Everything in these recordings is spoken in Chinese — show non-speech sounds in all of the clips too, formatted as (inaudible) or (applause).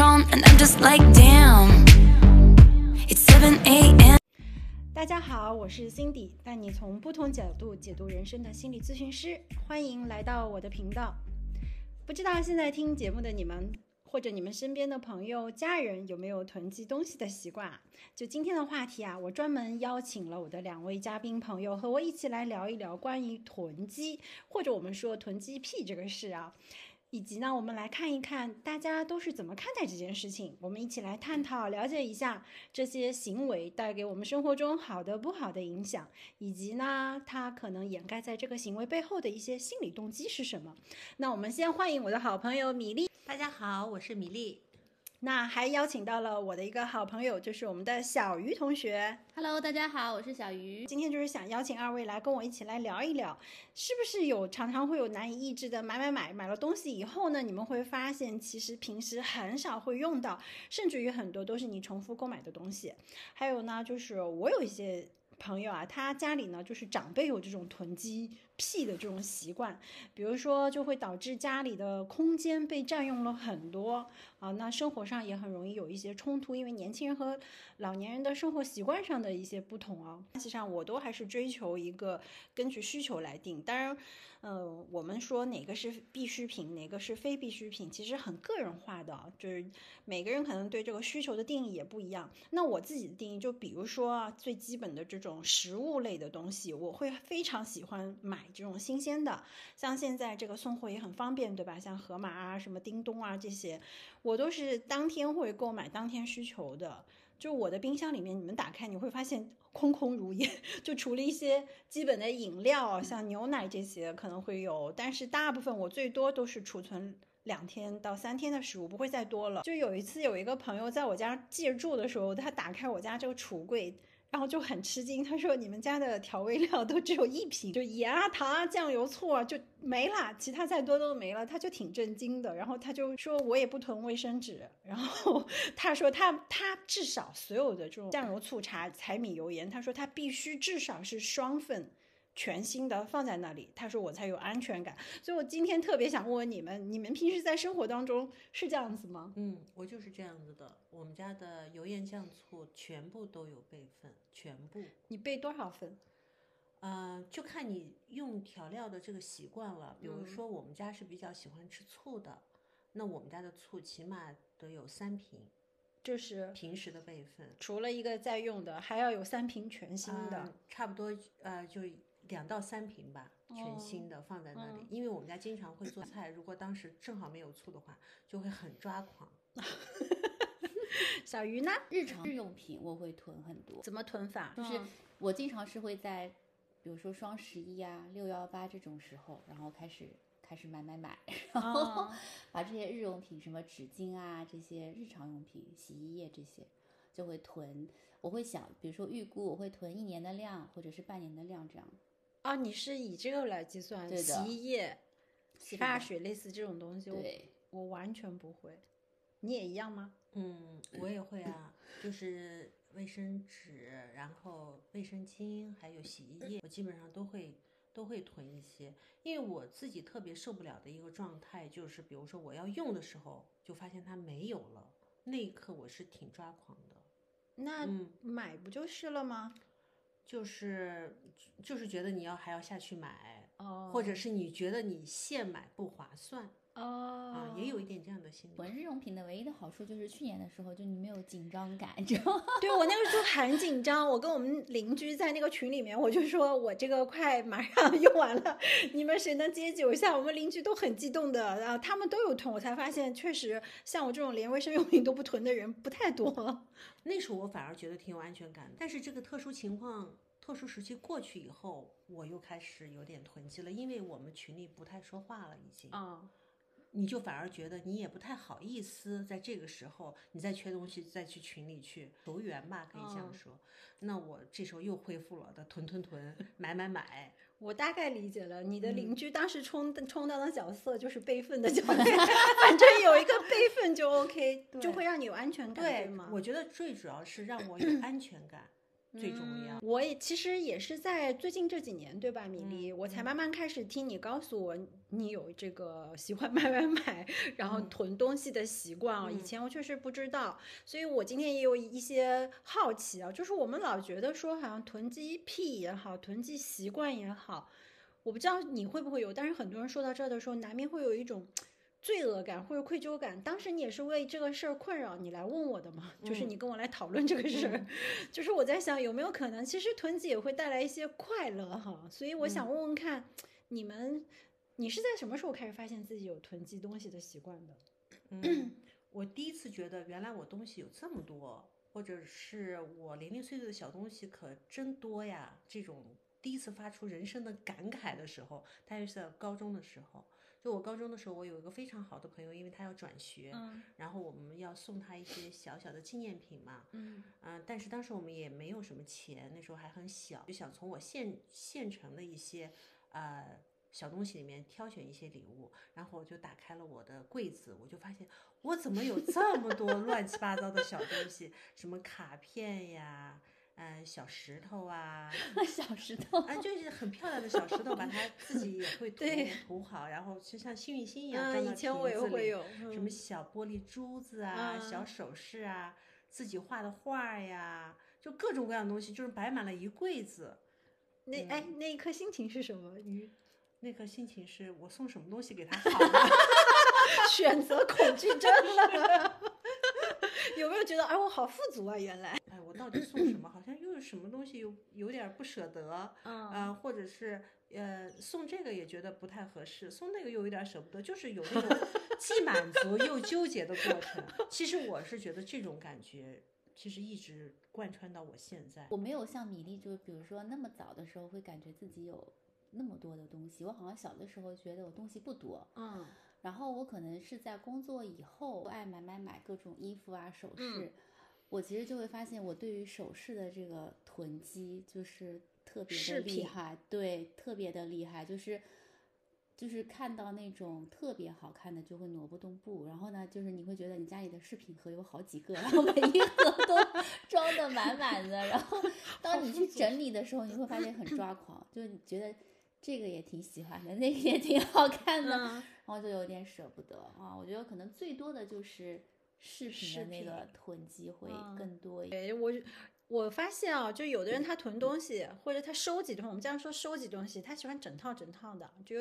and I'm just like, damn. It's 7 a.m. 大家好，我是 Cindy，带你从不同角度解读人生的心理咨询师，欢迎来到我的频道。不知道现在听节目的你们，或者你们身边的朋友、家人有没有囤积东西的习惯啊？就今天的话题啊，我专门邀请了我的两位嘉宾朋友，和我一起来聊一聊关于囤积，或者我们说囤积癖这个事啊。以及呢，我们来看一看大家都是怎么看待这件事情。我们一起来探讨、了解一下这些行为带给我们生活中好的、不好的影响，以及呢，它可能掩盖在这个行为背后的一些心理动机是什么。那我们先欢迎我的好朋友米粒。大家好，我是米粒。那还邀请到了我的一个好朋友，就是我们的小鱼同学。Hello，大家好，我是小鱼。今天就是想邀请二位来跟我一起来聊一聊，是不是有常常会有难以抑制的买买买，买了东西以后呢，你们会发现其实平时很少会用到，甚至于很多都是你重复购买的东西。还有呢，就是我有一些朋友啊，他家里呢就是长辈有这种囤积屁的这种习惯，比如说就会导致家里的空间被占用了很多啊，那生活上也很容易有一些冲突，因为年轻人和老年人的生活习惯上的一些不同啊。实际上，我都还是追求一个根据需求来定。当然，呃，我们说哪个是必需品，哪个是非必需品，其实很个人化的，就是每个人可能对这个需求的定义也不一样。那我自己的定义，就比如说啊，最基本的这种食物类的东西，我会非常喜欢买这种新鲜的。像现在这个送货也很方便，对吧？像盒马啊、什么叮咚啊这些，我都是当天会购买当天需求的。就我的冰箱里面，你们打开你会发现空空如也，就除了一些基本的饮料，像牛奶这些可能会有，但是大部分我最多都是储存两天到三天的食物，不会再多了。就有一次有一个朋友在我家借住的时候，他打开我家这个橱柜。然后就很吃惊，他说：“你们家的调味料都只有一瓶，就盐啊、糖啊、酱油、醋啊就没了，其他再多都没了。”他就挺震惊的。然后他就说：“我也不囤卫生纸。”然后 (laughs) 他说他：“他他至少所有的这种酱油、醋、茶、柴米油盐，他说他必须至少是双份。”全新的放在那里，他说我才有安全感。所以我今天特别想问问你们，你们平时在生活当中是这样子吗？嗯，我就是这样子的。我们家的油盐酱醋全部都有备份，全部。你备多少份？呃，就看你用调料的这个习惯了。比嗯如说，我们家是比较喜欢吃醋的，那我们家的醋起码得有三瓶，就是平时的备份。除了一个在用的，还要有三瓶全新的。呃差不多呃就两到三瓶吧，哦全新的放在那里。嗯因为我们家经常会做菜，如果当时正好没有醋的话，就会很抓狂。(laughs) 小鱼呢？日常日用品我会囤很多，怎么囤法？就是嗯我经常是会在，比如说双十一啊、六幺八这种时候，然后开始开始买买买，然后哦 (laughs) 把这些日用品，什么纸巾啊这些日常用品、洗衣液这些就会囤。我会想，比如说预估我会囤一年的量，或者是半年的量这样。哦，你是以这个来计算？洗衣液、洗发水类似这种东西，我对，我完全不会。你也一样吗？嗯，我也会啊，就是卫生纸，然后卫生巾，还有洗衣液，我基本上都会都会囤一些。因为我自己特别受不了的一个状态，就是比如说我要用的时候，就发现它没有了，那一刻我是挺抓狂的。那嗯买不就是了吗？就是就是觉得你要还要下去买，哦，或者是你觉得你现买不划算哦啊，也有一点这样的心理。囤日用品的唯一的好处就是去年的时候，就你没有紧张感，你 (laughs) 知道吗？对我那个时候很紧张，我跟我们邻居在那个群里面，我就说我这个快马上用完了，你们谁能接酒一下？我们邻居都很激动的，然后他们都有囤，我才发现确实像我这种连卫生用品都不囤的人不太多。(laughs) 那时候我反而觉得挺有安全感的，但是这个特殊情况、特殊时期过去以后，我又开始有点囤积了，因为我们群里不太说话了，已经。啊、你就反而觉得你也不太好意思在这个时候，你再缺东西再去群里去求援吧，可以这样嗯说。那我这时候又恢复了的囤囤囤，买买买。我大概理解了，你的嗯邻居当时充充当的角色就是备份的角色，(laughs) 反正有一个备份就 OK，就会让你有安全感，对对吗？我觉得最主要是让我有 (clears throat) 安全感。最重要。我也其实也是在最近这几年，对吧，米粒？嗯我才慢慢开始听你告诉我，你有这个喜欢 (laughs) 买买买，然后嗯囤东西的习惯啊。以嗯前我确实不知道，所以我今天也有一些好奇啊，就是我们老觉得说，好像囤积癖也好，囤积习惯也好，我不知道你会不会有，但是很多人说到这儿的时候，难免会有一种。罪恶感或者愧疚感，当时你也是为这个事儿困扰，你来问我的嘛？就是嗯你跟我来讨论这个事儿，(laughs) 就是我在想有没有可能，其实囤积也会带来一些快乐哈。所以我想问问看，你们，你是在什么时候开始发现自己有囤积东西的习惯的？嗯，我第一次觉得原来我东西有这么多，或者是我零零碎碎的小东西可真多呀。这种第一次发出人生的感慨的时候，大约是在高中的时候。就我高中的时候，我有一个非常好的朋友，因为他要转学，嗯然后我们要送他一些小小的纪念品嘛。嗯嗯、但是当时我们也没有什么钱，那时候还很小，就想从我现现成的一些呃小东西里面挑选一些礼物，然后我就打开了我的柜子，我就发现我怎么有这么多 (laughs) 乱七八糟的小东西，什么卡片呀。呃，小石头啊，(laughs) 小石头，啊，就是很漂亮的小石头，把它 (laughs) 自己也会涂对涂好，然后就像幸运星一样嗯，装到以前我也瓶子里会有，什么小玻璃珠子啊、小嗯首饰啊、自己画的画呀，就各种各样的东西，就是摆满了一柜子。那哎那一刻心情是什么？鱼那颗心情是我送什么东西给他好呢？(laughs) 选择恐惧症了。有没有觉得哎，我好富足啊？原来，底送什么？(clears throat) 好像又有什么东西又有点不舍得，嗯呃，或者是呃送这个也觉得不太合适，送那个又有点舍不得，就是有那种 (laughs) 既满足又纠结的过程。其实我是觉得这种感觉，其实一直贯穿到我现在。我没有像米粒，就比如说那么早的时候会感觉自己有那么多的东西。我好像小的时候觉得我东西不多，嗯然后我可能是在工作以后爱买买买各种衣服啊、首饰，嗯我其实就会发现我对于首饰的这个囤积就是特别的厉害，对，特别的厉害，就是。就是看到那种特别好看的就会挪不动步，然后呢，就是你会觉得你家里的饰品盒有好几个，然后每一盒都 (laughs) 装的满满的，然后当你去整理的时候，你会发现很抓狂，就是你觉得这个也挺喜欢的，那个也挺好看的，嗯，然后就有点舍不得啊。我觉得可能最多的就是饰品饰的那个囤积会嗯更多一点。对我我发现啊，就有的人他囤东西，或者他收集东西，我们这样说收集东西，他喜欢整套整套的，就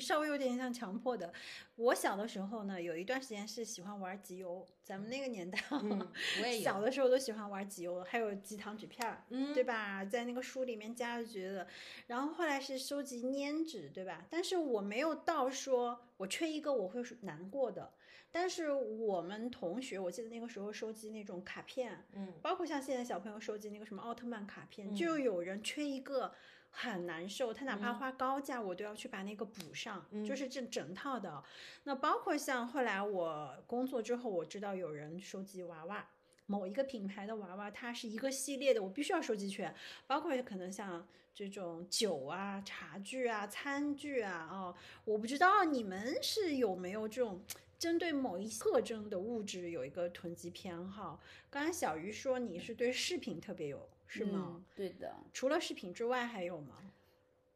稍微有点像强迫的。我小的时候呢，有一段时间是喜欢玩集邮，咱们那个年代啊，嗯，(laughs) 我也有。小的时候都喜欢玩集邮，还有集糖纸片儿，嗯对吧？在那个书里面加就觉得，然后后来是收集粘纸，对吧？但是我没有到说我缺一个我会难过的。但是我们同学，我记得那个时候收集那种卡片，嗯包括像现在小朋友收集那个什么奥特曼卡片，嗯就有人缺一个很难受，他哪怕嗯花高价，我都要去把那个补上，嗯就是这整套的。那包括像后来我工作之后，我知道有人收集娃娃。某一个品牌的娃娃，它是一个系列的，我必须要收集全，包括可能像这种酒啊、茶具啊、餐具啊，哦，我不知道你们是有没有这种针对某一特征的物质有一个囤积偏好。刚才小鱼说你是对饰品特别有，是吗？嗯？对的，除了饰品之外还有吗？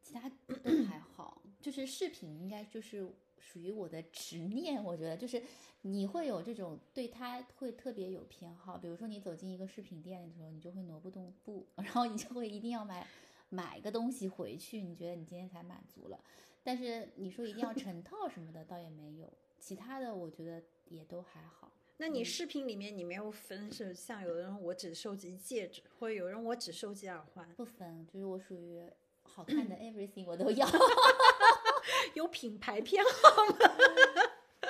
其他都还好，就是饰品应该就是属于我的执念，我觉得就是你会有这种对它会特别有偏好，比如说你走进一个饰品店的时候，你就会挪不动步，(laughs) 然后你就会一定要买买个东西回去，你觉得你今天才满足了。但是你说一定要成套什么的，倒也没有，其他的我觉得也都还好。那你视频里面你没有分是像有的人我只收集戒指，或者有人我只收集耳环，不分，就是我属于好看的 (clears throat) everything 我都要。(laughs) 有品牌偏好 (laughs) 吗。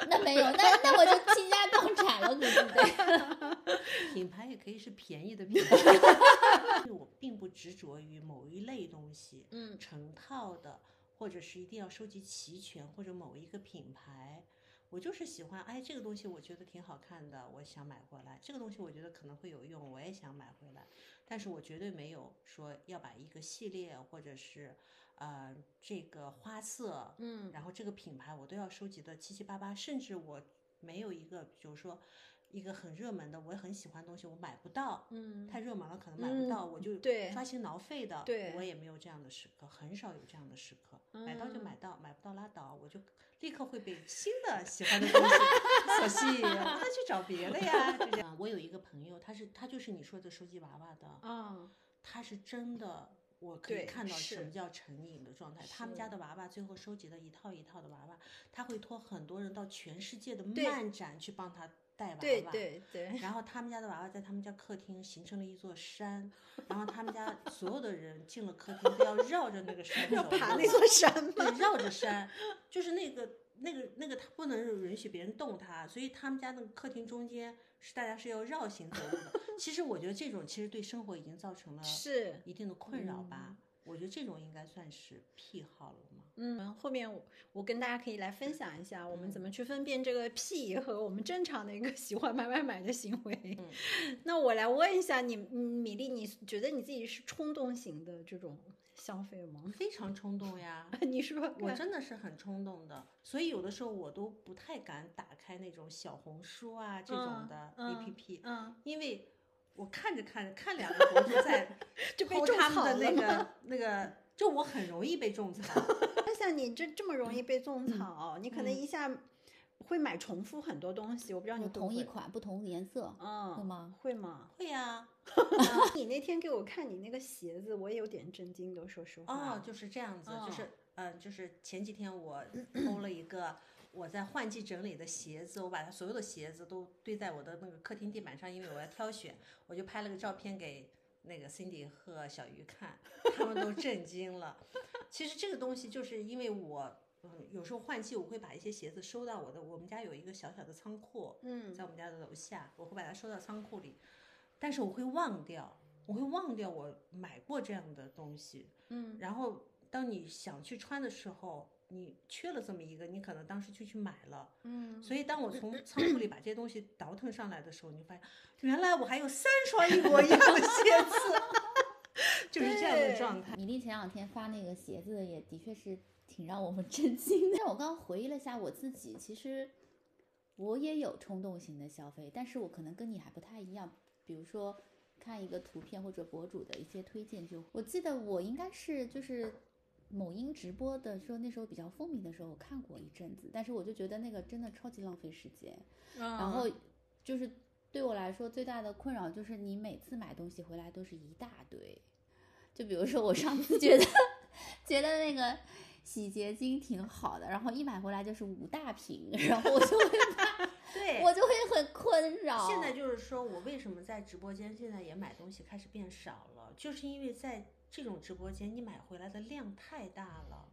那没有，那那我就倾家荡产了，对不对。品牌也可以是便宜的品牌，因 (laughs) 为我并不执着于某一类东西，嗯成套的，或者是一定要收集齐全，或者某一个品牌。我就是喜欢，哎，这个东西我觉得挺好看的，我想买回来。这个东西我觉得可能会有用，我也想买回来。但是我绝对没有说要把一个系列或者是呃这个花色，嗯然后这个品牌我都要收集的七七八八，甚至我没有一个，比如说一个很热门的，我也很喜欢的东西，我买不到，嗯太热门了，可能买不到，嗯我就对抓心挠肺的。对我也没有这样的时刻，很少有这样的时刻，买到就嗯买到，买不到拉倒，我就立刻会被新的喜欢的东西 (laughs) 所吸引，我再去找别的呀。就这样，(laughs) 我有一个朋友，他是他就是你说的收集娃娃的，啊，他是真的，我可以看到什么叫成瘾的状态。他们家的娃娃最后收集了一套一套的娃娃，他会托很多人到全世界的漫展去帮他带娃娃。对对对，然后他们家的娃娃在他们家客厅形成了一座山，然后他们家所有的人进了客厅都要绕着那个山要走爬那座山吗？对，绕着山，就是那个那个那个，他不能允许别人动他，所以他们家那个客厅中间是大家是要绕行走路的。其实我觉得这种其实对生活已经造成了是一定的困扰吧。我觉得这种应该算是癖好了嘛。嗯，后面我我跟大家可以来分享一下，我们嗯怎么去分辨这个癖和我们正常的一个喜欢买买买的行为。嗯 (laughs) 那我来问一下你，嗯米粒，你觉得你自己是冲动型的这种消费吗？非常冲动呀，(laughs) 你说我真的是很冲动的，所以有的时候我都不太敢打开那种小红书啊这种的嗯 APP，、嗯，因为我看着看着看两个博主在 (laughs) 就被种他们的那个那个，就我很容易被种草。那像你这这么容易被种草，你可能嗯一下会买重复很多东西，我不知道你同一款不同颜色，嗯，会吗？会吗？会呀、(laughs) 你那天给我看你那个鞋子，我也有点震惊的，说实话。哦，就是这样子，就是哦嗯、呃就是前几天我偷了一个我在换季整理的鞋子，我把它所有的鞋子都堆在我的那个客厅地板上，因为我要挑选，我就拍了个照片给那个 Cindy 和小鱼看，他们都震惊了。其实这个东西就是因为我。嗯，有时候换季我会把一些鞋子收到我的，我们家有一个小小的仓库，嗯在我们家的楼下，我会把它收到仓库里，但是我会忘掉，我会忘掉我买过这样的东西，嗯然后当你想去穿的时候，你缺了这么一个，你可能当时就去买了。嗯，所以当我从仓库里把这些东西倒腾上来的时候，你发现原来我还有三双一模一样的鞋子，(laughs) 就是这样的状态。米粒前两天发那个鞋子也的确是挺让我们震惊的。(laughs) 但我刚刚回忆了一下我自己，其实我也有冲动型的消费，但是我可能跟你还不太一样。比如说看一个图片或者博主的一些推荐就，我记得我应该是就是某音直播的时候，那时候比较风靡的时候，我看过一阵子，但是我就觉得那个真的超级浪费时间。然然后就是对我来说最大的困扰就是你每次买东西回来都是一大堆，就比如说我上次觉得 (laughs) 觉得那个洗洁精挺好的，然后一买回来就是五大瓶，然后我就会 (laughs) 对，我就会很困扰。现在就是说我为什么在直播间现在也买东西开始变少了，就是因为在这种直播间你买回来的量太大了。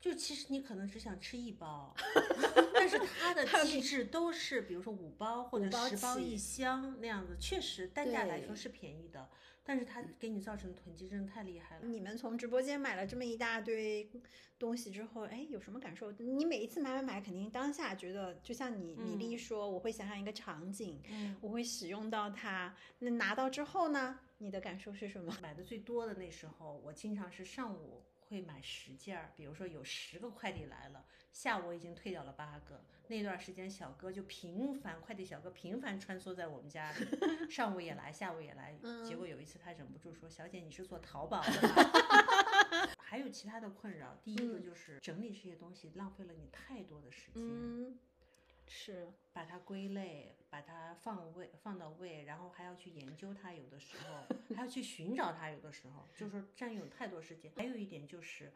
就其实你可能只想吃一包，(laughs) 但是它的机制都是，比如说五包或者十包一箱那样子，确实单价来说是便宜的，但是它给你造成的囤积真的太厉害了。你们从直播间买了这么一大堆东西之后，哎，有什么感受？你每一次买买买，肯定当下觉得，就像你米粒说，我会想象一个场景，嗯，我会使用到它。那拿到之后呢，你的感受是什么？买的最多的那时候，我经常是上午会买十件儿，比如说有十个快递来了，下午我已经退掉了八个。那段时间，小哥就频繁，快递小哥频繁穿梭在我们家里，(laughs) 上午也来，下午也来。结果有一次他忍不住说：“小姐，你是做淘宝的吗？” (laughs) 还有其他的困扰，第一个就是整理这些东西浪费了你太多的时间。嗯，是，把它归类，把它放位放到位，然后还要去研究它，有的时候还要去寻找它，有的时候就是说占用太多时间。还有一点就是，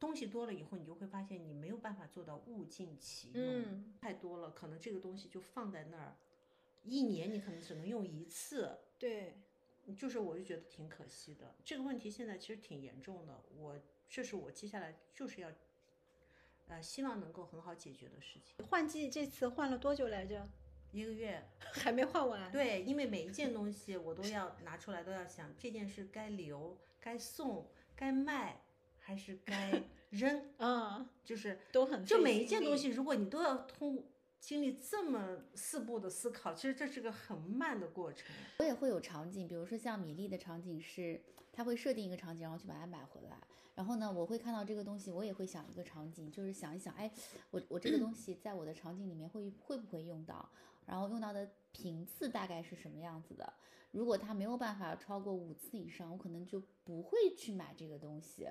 东西多了以后，你就会发现你没有办法做到物尽其用，嗯太多了，可能这个东西就放在那儿，一年你可能只能用一次，对，就是我就觉得挺可惜的。这个问题现在其实挺严重的，我这是我接下来就是要。呃，希望能够很好解决的事情。换季这次换了多久来着？一个月，(laughs) 还没换完。对，因为每一件东西我都要拿出来，都要想这件事该留、该送、该卖还是该 (laughs) 扔，嗯，就是都很就每一件东西，如果你都要通经历这么四步的思考，其实这是个很慢的过程。我也会有场景，比如说像米粒的场景是，他会设定一个场景，然后去把它买回来。然后呢，我会看到这个东西，我也会想一个场景，就是想一想，哎，我我这个东西在我的场景里面会会不会用到？然后用到的频次大概是什么样子的。如果它没有办法超过五次以上，我可能就不会去买这个东西。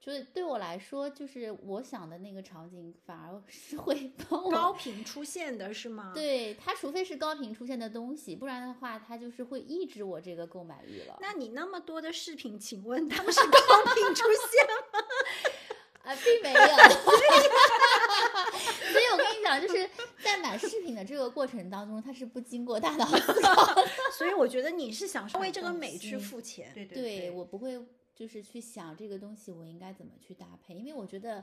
就是对我来说，就是我想的那个场景，反而 (laughs) 是会帮我高频出现的是吗？，对它，除非是高频出现的东西，不然的话，它就是会抑制我这个购买欲了。那你那么多的饰品，请问他们是高频出现吗？啊，(laughs) 并没有。所以我跟你讲，就是在买饰品的这个过程当中，它是不经过大脑思考的。(laughs) 所以我觉得你是想为这个美去付钱。对对对，我不会就是去想这个东西我应该怎么去搭配，因为我觉得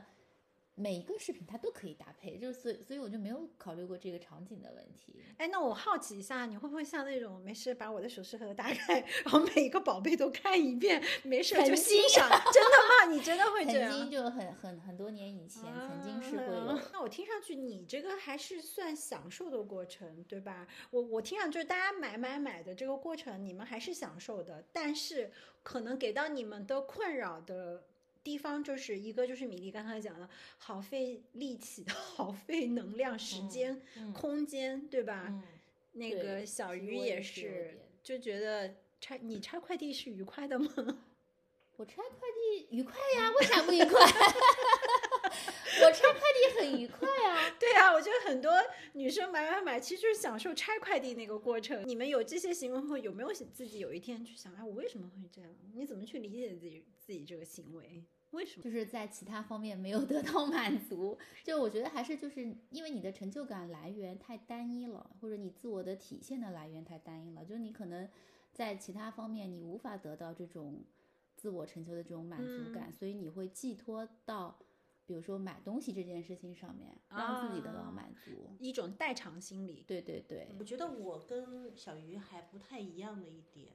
每一个饰品它都可以搭配，就是所以所以我就没有考虑过这个场景的问题。哎，那我好奇一下，你会不会像那种没事把我的首饰盒打开，然后每一个宝贝都看一遍，没事就欣赏？真的吗？你真的会曾这样？曾经就很很很多年以前，曾经是会有啊。那我听上去你这个还是算享受的过程，对吧？我我听上去大家买买买的这个过程，你们还是享受的，但是可能给到你们的困扰的。地方就是一个就是米粒刚才讲的，好费力气、(laughs) 好费能量、时嗯间、嗯空间，对吧？嗯，那个小鱼也是就觉得拆你 (laughs) 拆快递是愉快的吗？(laughs) 我拆快递愉快呀，为啥不愉快？我拆快递很愉快啊。对啊，我觉得很多女生买买买，其实就是享受拆快递那个过程。你们有这些行为后，有没有自己有一天去想，哎，我为什么会这样？你怎么去理解自己自己这个行为？为什么？就是在其他方面没有得到满足，就我觉得还是就是因为你的成就感来源太单一了，或者你自我的体现的来源太单一了，就是你可能在其他方面你无法得到这种自我成就的这种满足感，所以你会寄托到比如说买东西这件事情上面，让自己得到啊满足。一种代偿心理。对对对，我觉得我跟小鱼还不太一样的一点，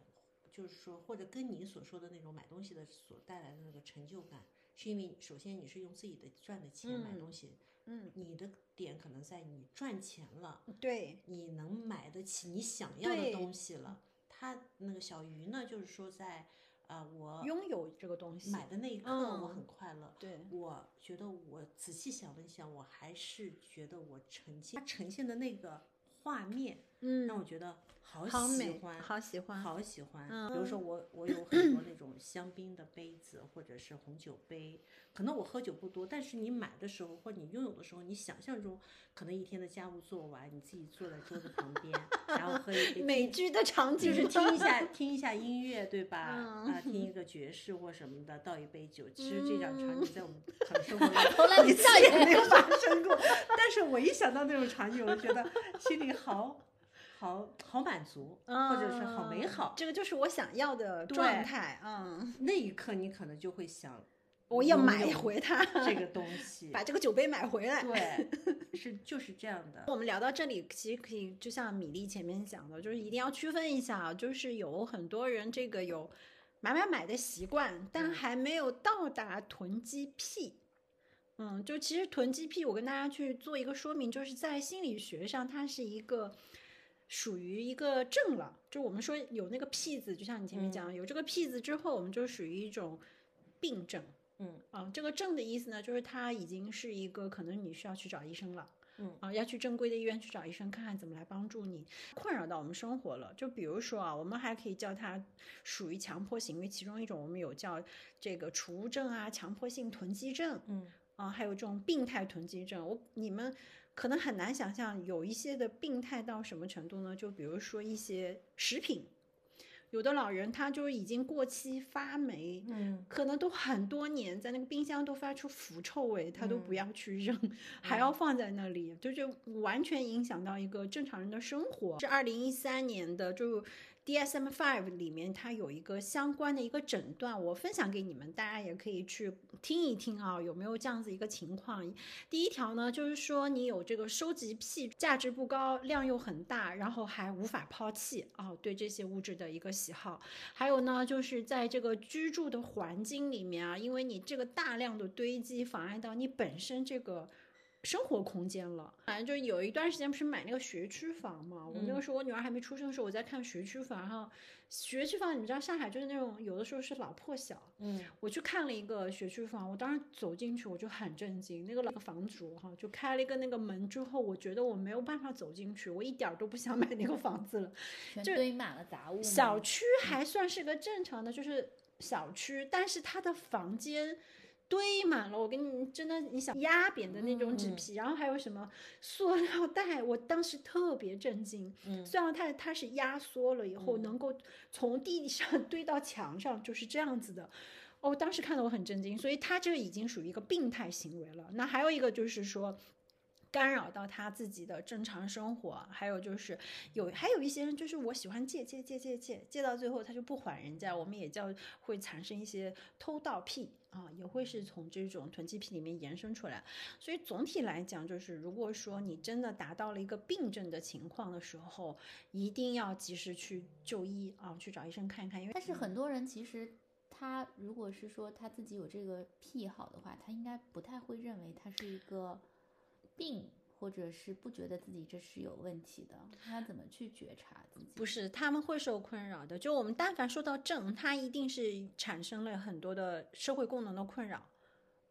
就是说，或者跟你所说的那种买东西的所带来的那个成就感，是因为首先你是用自己的赚的钱买嗯东西，嗯，你的点可能在你赚钱了，对，你能买得起你想要的东西了。他那个小鱼呢，就是说在呃我拥有这个东西，买的那一刻，我嗯很快乐。对，我觉得我仔细想了一想，我还是觉得我呈现它呈现的那个画面，嗯，让我觉得好喜欢，好喜欢，好喜欢。嗯比如说我我有很多那种香槟的杯子，或者是红酒杯，可能我喝酒不多，但是你买的时候或者你拥有的时候，你想象中可能一天的家务做完，你自己坐在桌子旁边，然后喝一杯 (laughs) 美剧的场景就是 (laughs) 听一下听一下音乐，对吧？嗯啊，听一个爵士或什么的，倒一杯酒。其实这种场景在我们可能生活从 (laughs) 来中一次也没有发生过，但是我一想到那种场景，我觉得心里好好好满足，或者是好美嗯好。这个就是我想要的状态。嗯，那一刻你可能就会想，我要买回它，这个东 (laughs) 西。把这个酒杯买回来。对，(laughs) 是就是这样的。我们聊到这里，其实可以就像米粒前面讲的，就是一定要区分一下啊，就是有很多人这个有买买买的习惯，但嗯还没有到达囤积癖。嗯，就其实囤积癖，我跟大家去做一个说明，就是在心理学上，它是一个属于一个症了。就我们说有那个僻字，就像你前面嗯讲，有这个僻字之后，我们就属于一种病症。嗯啊，这个症的意思呢，就是它已经是一个可能你需要去找医生了。嗯啊，要去正规的医院去找医生看看怎么来帮助你，困扰到我们生活了。就比如说啊，我们还可以叫它属于强迫行为，其中一种我们有叫这个储物症啊、强迫性囤积症嗯啊，还有这种病态囤积症。我你们可能很难想象，有一些的病态到什么程度呢？就比如说一些食品，有的老人他就已经过期发霉，嗯可能都很多年，在那个冰箱都发出腐臭味，他都不嗯要去扔，还要放在那里，就就完全影响到一个正常人的生活。是二零一三年的，就 DSM Five 里面它有一个相关的一个诊断，我分享给你们，大家也可以去听一听啊，有没有这样子一个情况？第一条呢，就是说你有这个收集癖，价值不高，量又很大，然后还无法抛弃啊，对这些物质的一个喜好。还有呢，就是在这个居住的环境里面啊，因为你这个大量的堆积，妨碍到你本身这个生活空间了。反正就有一段时间不是买那个学区房嘛，我那个时候我女儿还没出生的时候，我在看学区房，哈学区房你们知道上海就是那种有的时候是老破小，嗯，我去看了一个学区房，我当时走进去我就很震惊，那个老房主哈就开了一个那个门之后，我觉得我没有办法走进去，我一点儿都不想买那个房子了。就全堆满了杂物。小区还算是个正常的，就是小区，但是它的房间堆满了，我跟你真的你想压扁的那种纸嗯皮，然后还有什么塑料袋，我当时特别震惊。嗯虽然它它是压缩了以后，能够从地上 (laughs) 堆到墙上，就是这样子的。哦，当时看得我很震惊，所以他这个已经属于一个病态行为了。那还有一个就是说，干扰到他自己的正常生活，还有就是有还有一些人就是我喜欢借借借借借借到最后他就不还人家，我们也叫会产生一些偷盗癖啊，也会是从这种囤积癖里面延伸出来。所以总体来讲，就是如果说你真的达到了一个病症的情况的时候，一定要及时去就医啊，去找医生看一看，因为但是很多人其实他如果是说他自己有这个癖好的话，他应该不太会认为他是一个病，或者是不觉得自己这是有问题的。他怎么去觉察自己？不是，他们会受困扰的。就我们但凡说到症，它一定是产生了很多的社会功能的困扰，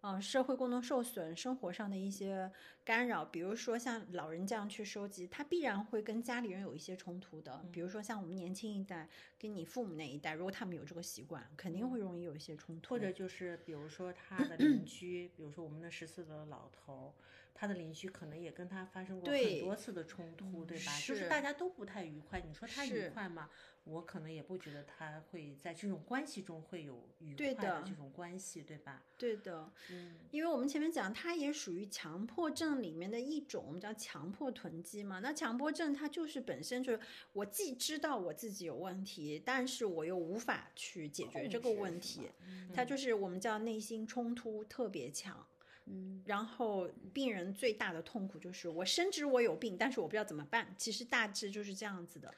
啊、社会功能受损，生活上的一些干扰，比如说像老人这样去收集，他必然会跟家里人有一些冲突的。比如说像我们年轻一代跟你父母那一代，如果他们有这个习惯，肯定会容易有一些冲突。或者就是比如说他的邻 (clears throat) 居，比如说我们的十四的老头，他的邻居可能也跟他发生过很多次的冲突，对吧？就是是大家都不太愉快。你说他愉快吗？我可能也不觉得他会在这种关系中会有愉快的这种关系，对吧？对的，嗯，因为我们前面讲，他也属于强迫症里面的一种，我们叫强迫囤积嘛。那强迫症它就是本身就是我既知道我自己有问题，但是我又无法去解决这个问题吧，它就是我们叫内心冲突特别强。嗯，然后病人最大的痛苦就是我深知我有病，但是我不知道怎么办。其实大致就是这样子的。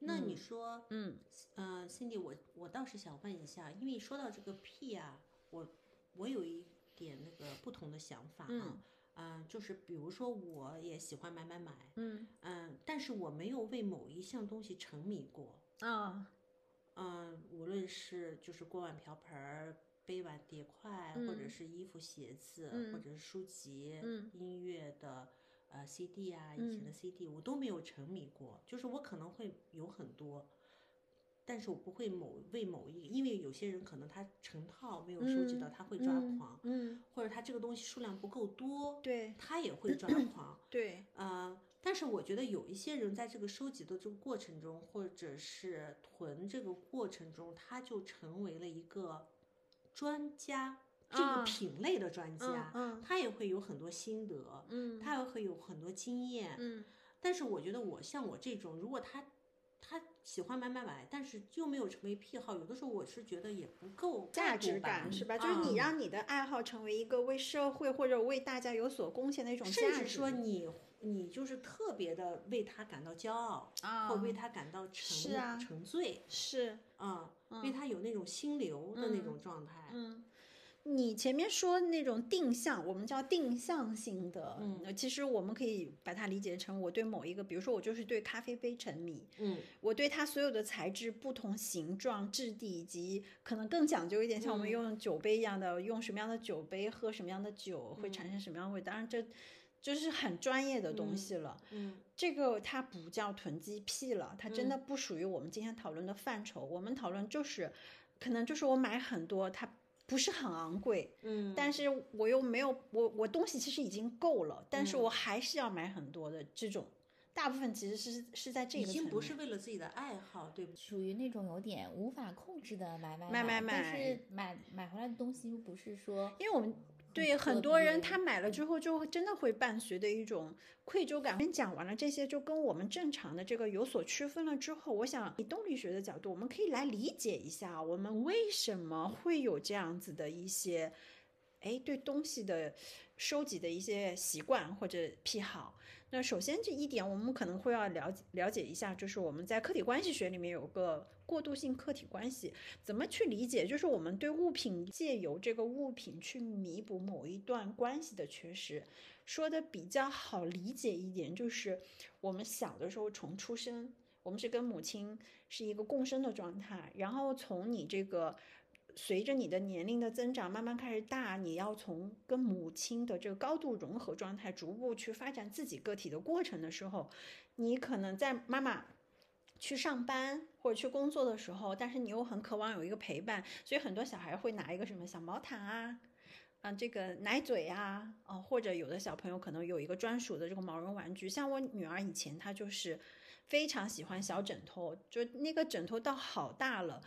那你说，嗯，呃，Cindy，我我倒是想问一下，因为说到这个癖啊，我我有一点那个不同的想法啊，嗯。嗯、就是比如说我也喜欢买买买，嗯。嗯、但是我没有为某一项东西沉迷过，啊。嗯、无论是就是锅碗瓢盆儿、杯碗碟筷，或者嗯。是衣服鞋子，嗯。或者是书籍、嗯。音乐的呃 CD 啊，以前的嗯。CD、我都没有沉迷过，就是我可能会有很多。但是我不会某为某一，因为有些人可能他成套没有收集到，嗯他会抓嗯狂，嗯，或者他这个东西数量不够多，对他也会抓 (clears throat) 狂。对，呃，但是我觉得有一些人在这个收集的这个过程中，或者是囤这个过程中，他就成为了一个专家，这啊个品类的专家，嗯他也会有很多心得，嗯他也会有很多经验。嗯但是我觉得我像我这种，如果他他喜欢买买买，但是又没有成为癖好，有的时候我是觉得也不够价值感是吧？就是你嗯让你的爱好成为一个为社会或者为大家有所贡献的一种价值甚至。说你你就是特别的为他感到骄傲，啊或为他感到沉啊沉醉，是啊、为它有那种心流的那种状态。嗯，你前面说那种定向，我们叫定向性的，嗯，其实我们可以把它理解成我对某一个，比如说我就是对咖啡杯沉迷，嗯我对它所有的材质、不同形状、质地以及可能更讲究一点，像我们嗯用酒杯一样的，用什么样的酒杯喝什么样的酒会产生什么样的味，当然这就是很专业的东西了。嗯这个它不叫囤积癖了，它真的不属于我们今天讨论的范畴。我们讨论就是，可能就是我买很多，它不是很昂贵，嗯，但是我又没有我我东西其实已经够了，但是嗯我还是要买很多的这种。大部分其实是是在这已个层面经不是为了自己的爱好，对不对？属于那种有点无法控制的买买买买买买是买买回来的东西又不是说，因为我们对很多人他买了之后就真的会伴随的一种愧疚感。先讲完了这些，就跟我们正常的这个有所区分了之后，我想以动力学的角度，我们可以来理解一下我们为什么会有这样子的一些，哎，对东西的收集的一些习惯或者癖好。那首先这一点，我们可能会要了解了解一下，就是我们在客体关系学里面有个过渡性客体关系，怎么去理解？就是我们对物品借由这个物品去弥补某一段关系的缺失。说的比较好理解一点，就是我们小的时候从出生，我们是跟母亲是一个共生的状态，然后从你这个随着你的年龄的增长，慢慢开始大，你要从跟母亲的这个高度融合状态，逐步去发展自己个体的过程的时候，你可能在妈妈。去上班或者去工作的时候，但是你又很渴望有一个陪伴，所以很多小孩会拿一个什么小毛毯啊，啊，这个奶嘴啊，啊，或者有的小朋友可能有一个专属的这个毛绒玩具。像我女儿以前她就是非常喜欢小枕头，就那个枕头到好大了，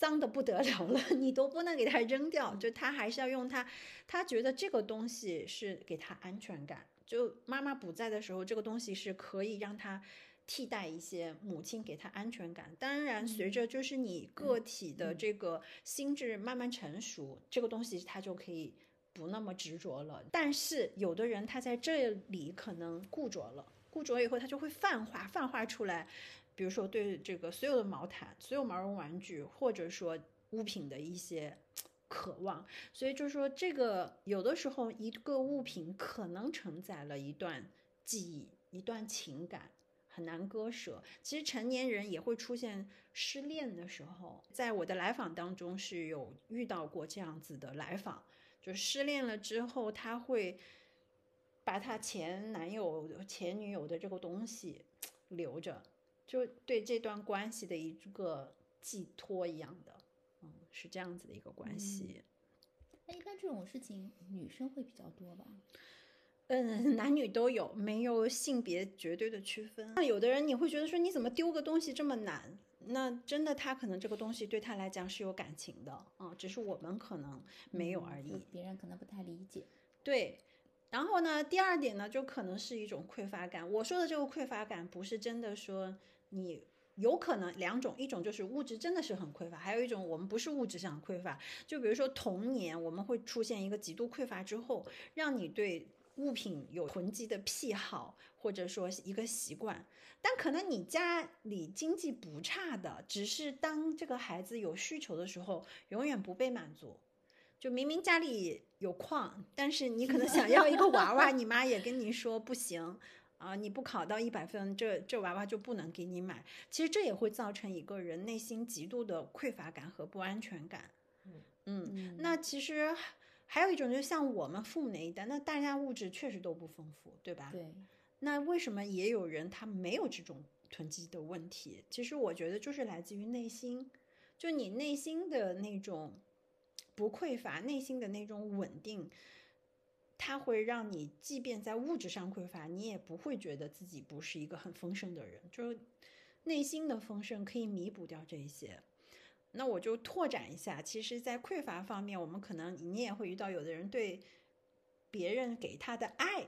脏的不得了了，(laughs) 你都不能给他扔掉，就他还是要用它。他觉得这个东西是给他安全感，就妈妈不在的时候，这个东西是可以让他。替代一些母亲给他安全感。当然，随着就是你个体的这个心智慢慢成熟，这个东西他就可以不那么执着了。但是有的人他在这里可能固着了，固着以后他就会泛化，泛化出来。比如说对这个所有的毛毯、所有毛绒玩具，或者说物品的一些渴望。所以就是说，这个有的时候一个物品可能承载了一段记忆、一段情感。很难割舍。其实成年人也会出现失恋的时候，在我的来访当中是有遇到过这样子的来访，就失恋了之后，他会把他前男友、前女友的这个东西 (tsk) 留着，就对这段关系的一个寄托一样的，嗯，是这样子的一个关系。那一般这种事情，女生会比较多吧？嗯，(laughs) 男女都有，没有性别绝对的区分。那有的人你会觉得说，你怎么丢个东西这么难？那真的他可能这个东西对他来讲是有感情的啊，只是我们可能没有而已。别人可能不太理解。对，然后呢，第二点呢，就可能是一种匮乏感。我说的这个匮乏感，不是真的说你有可能两种，一种就是物质真的是很匮乏，还有一种我们不是物质上匮乏。就比如说童年，我们会出现一个极度匮乏之后，让你对。物品有囤积的癖好，或者说一个习惯，但可能你家里经济不差的，只是当这个孩子有需求的时候，永远不被满足。就明明家里有矿，但是你可能想要一个娃娃，(laughs) 你妈也跟你说不行啊，你不考到一百分，这这娃娃就不能给你买。其实这也会造成一个人内心极度的匮乏感和不安全感。嗯，那其实。还有一种，就像我们父母那一代，那大家物质确实都不丰富，对吧？对。那为什么也有人他没有这种囤积的问题？其实我觉得就是来自于内心，就你内心的那种不匮乏，内心的那种稳定，它会让你即便在物质上匮乏，你也不会觉得自己不是一个很丰盛的人。就是内心的丰盛可以弥补掉这一些。那我就拓展一下，其实，在匮乏方面，我们可能你也会遇到，有的人对别人给他的爱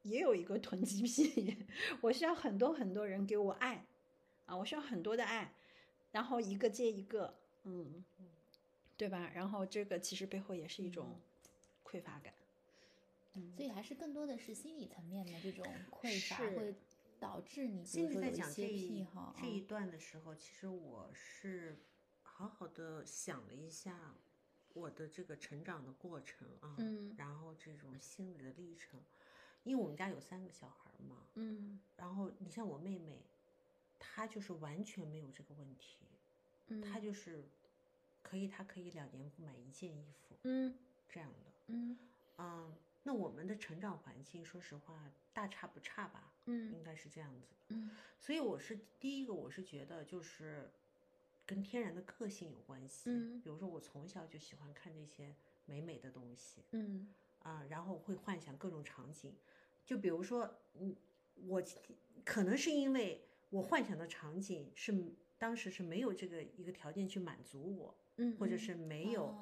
也有一个囤积癖。我需要很多很多人给我爱啊，我需要很多的爱，然后一个接一个，嗯，对吧？然后这个其实背后也是一种匮乏感。嗯，所以还是更多的是心理层面的这种匮乏会导致你心里在讲这一这一段的时候，其实我是。好好的想了一下我的这个成长的过程啊，嗯，然后这种心理的历程，因为我们家有三个小孩嘛，嗯，然后你像我妹妹，她就是完全没有这个问题，嗯，她就是可以，她可以两年不买一件衣服，嗯，这样的，嗯，嗯，那我们的成长环境，说实话大差不差吧，嗯，应该是这样子的，嗯，所以我是第一个，我是觉得就是。跟天然的个性有关系，嗯，比如说我从小就喜欢看这些美美的东西，嗯。啊，然后会幻想各种场景，就比如说，嗯，我可能是因为我幻想的场景是当时是没有这个一个条件去满足我，嗯，或者是。没有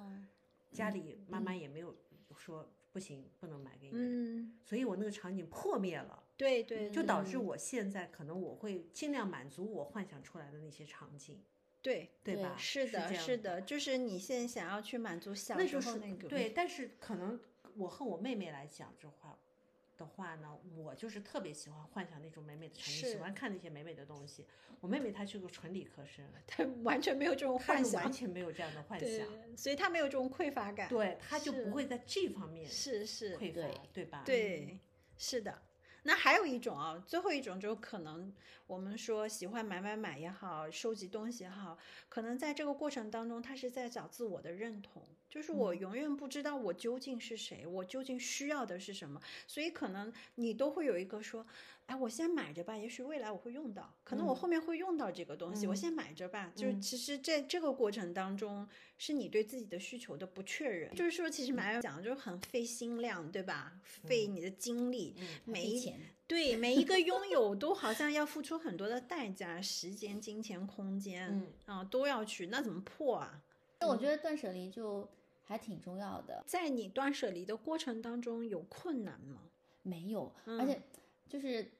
家里妈妈也没有说不行不能买给你，嗯，所以我那个场景破灭了，对对，就导致我现在可能我会尽量满足我幻想出来的那些场景。对对吧？是的，是的，就是你现在想要去满足小时候那个。对，但是可能我和我妹妹来讲这话的话呢，我就是特别喜欢幻想那种美美的场景，喜欢看那些美美的东西。我妹妹她是个纯理科生，(laughs) 她完全没有这种幻想，完全没有这样的幻 (laughs) 想，所以她没有这种匮乏感。对，她就不会在这方面是是匮乏，对吧？对，是的。那还有一种啊，最后一种就可能我们说喜欢买买买也好，收集东西也好，可能在这个过程当中，他是在找自我的认同，就是我永远不知道我究竟是谁，我究竟需要的是什么，所以可能你都会有一个说，哎，我先买着吧，也许未来我会用到，可能我后面会用到这个东西，我先买着吧。就是其实在这个过程当中，是你对自己的需求的不确认，就是说，其实买来讲就是很费心量，对吧？费你的精力，每一钱。对每一个拥有都好像要付出很多的代价，时间、金钱、空间，嗯。啊，都要去，那怎么破啊？那我觉得断舍离就还挺重要的。在你断舍离的过程当中有困难吗？没有，嗯而且就是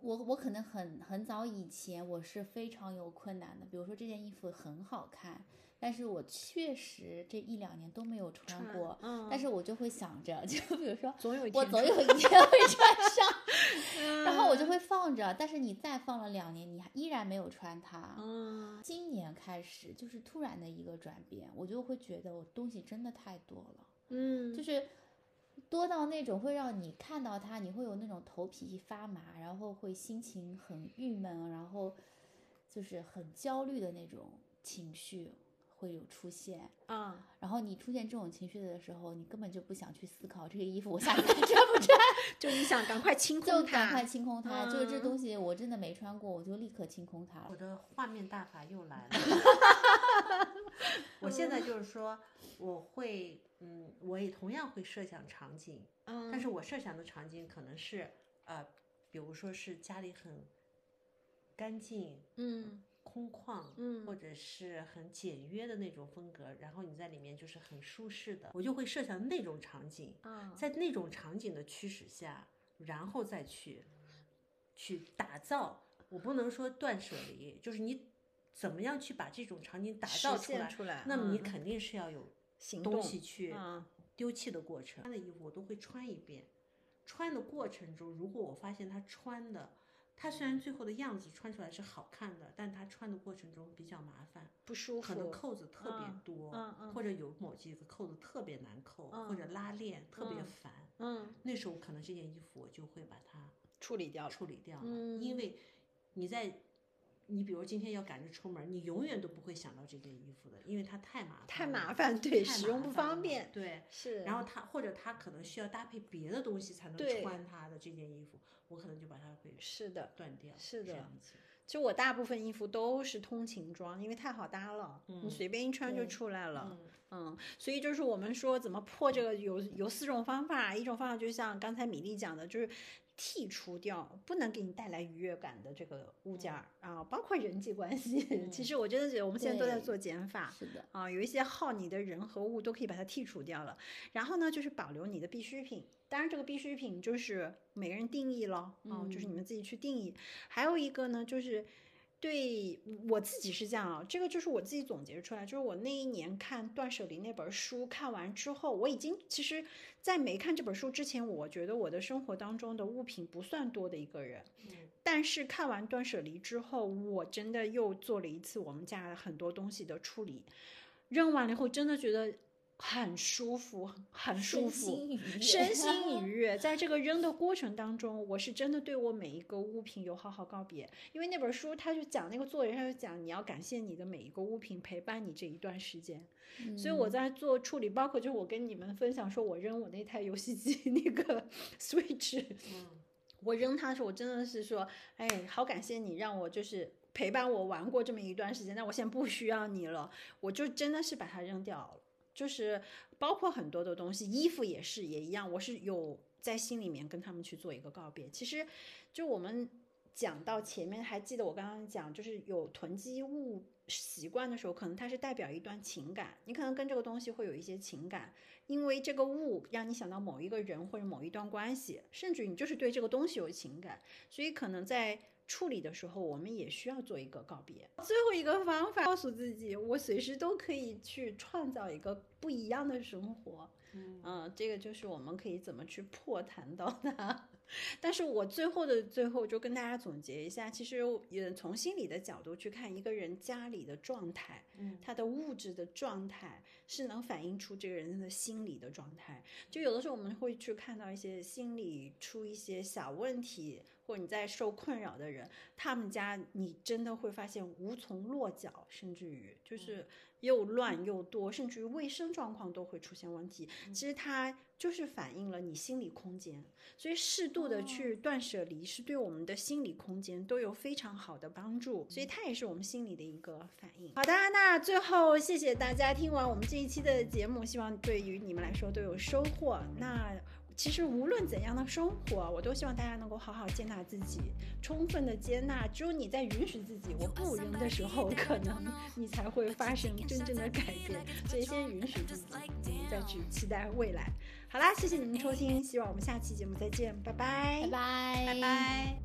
我我可能很很早以前我是非常有困难的，比如说这件衣服很好看，但是我确实这一两年都没有穿穿过，嗯但是我就会想着，就比如说总有一我总有一天会穿上，(laughs) 然后我就会放着，但是你再放了两年，你还依然没有穿它。嗯今年开始就是突然的一个转变，我就会觉得我东西真的太多了。嗯，就是多到那种会让你看到它，你会有那种头皮发麻，然后会心情很郁闷，然后就是很焦虑的那种情绪会有出现。啊，然后你出现这种情绪的时候，你根本就不想去思考这个衣服我下次还穿不穿，(laughs) 就你想赶快清就空它，就赶快清空它。就是这嗯东西我真的没穿过，我就立刻清空它我。的画面大法又来了。(laughs) 我现在就是说，我会，嗯，我也同样会设想场景，嗯，但是我设想的场景可能是，呃，比如说是家里很干净、嗯空旷，嗯或者是很简约的那种风格，然后你在里面就是很舒适的，我就会设想那种场景，啊，在那种场景的驱使下，然后再去去打造。我不能说断舍离，就是你怎么样去把这种场景打造出来，出来那么你嗯肯定是要有东西去嗯丢弃的过程。穿的衣服我都会穿一遍，穿的过程中，如果我发现他穿的，他虽然最后的样子穿出来是好看的，但他穿的过程中比较麻烦，不舒服，可能扣子特别嗯多，嗯嗯或者有某几个扣子特别难扣，或者拉链特别嗯烦。嗯那时候可能这件衣服我就会把它处理掉，处理掉了，嗯因为你在。你比如今天要赶着出门，你永远都不会想到这件衣服的，因为它太麻烦，(laughs) 太麻烦，对，使用不方便，对，是，然后它或者它可能需要搭配别的东西才能穿它的这件衣服，我可能就把它给是的，断掉。是的就我大部分衣服都是通勤装，因为太好搭了，你嗯随便一穿就出来了。嗯嗯，所以就是我们说怎么破这个有有四种方法，一种方法就像刚才米粒讲的，就是剔除掉不能给你带来愉悦感的这个物件儿、啊，包括人际关系。(laughs) 其实我真的觉得我们现在都在做减法。是的，啊，有一些耗你的人和物都可以把它剔除掉了。然后呢，就是保留你的必需品。当然，这个必需品就是每个人定义了，啊，就是你们自己去定义。还有一个呢，就是对我自己是这样啊，这个就是我自己总结出来，就是我那一年看断舍离那本书看完之后，我已经其实，在没看这本书之前，我觉得我的生活当中的物品不算多的一个人。但是看完断舍离之后，我真的又做了一次我们家很多东西的处理，扔完了以后，真的觉得很舒服，很舒身服，心愉悦，身心愉 (laughs) 悦。在这个扔的过程当中，我是真的对我每一个物品有好好告别。因为那本书他就讲那个作者他就讲你要感谢你的每一个物品陪伴你这一段时间。所以我在做处理，包括就是我跟你们分享说我扔我那台游戏机那个 (laughs) Switch，嗯我扔它的时候，我真的是说，哎，好感谢你让我就是陪伴我玩过这么一段时间，但我现在不需要你了，我就真的是把它扔掉了。就是包括很多的东西，衣服也是也一样，我是有在心里面跟他们去做一个告别。其实就我们讲到前面，还记得我刚刚讲，就是有囤积物习惯的时候，可能它是代表一段情感，你可能跟这个东西会有一些情感，因为这个物让你想到某一个人或者某一段关系，甚至你就是对这个东西有情感，所以可能在处理的时候，我们也需要做一个告别。最后一个方法，告诉自己，我随时都可以去创造一个不一样的生活。嗯嗯，这个就是我们可以怎么去破谈到它。(laughs) 但是我最后的最后就跟大家总结一下，其实也从心理的角度去看一个人家里的状态，嗯他的物质的状态是能反映出这个人的心理的状态。就有的时候我们会去看到一些心理出一些小问题，或者你在受困扰的人，他们家你真的会发现无从落脚，甚至于就是又乱又多，甚至于卫生状况都会出现问题。其实它就是反映了你心理空间，所以适度的去断舍离是对我们的心理空间都有非常好的帮助，所以它也是我们心理的一个反应。好的，那最后谢谢大家听完我们这一期的节目，希望对于你们来说都有收获。那。其实无论怎样的生活，我都希望大家能够好好接纳自己，充分的接纳。只有你在允许自己我不赢的时候，可能你才会发生真正的改变。所以先允许自己，我们再去期待未来。好啦，谢谢你们收听，希望我们下期节目再见，拜拜，拜拜，拜拜。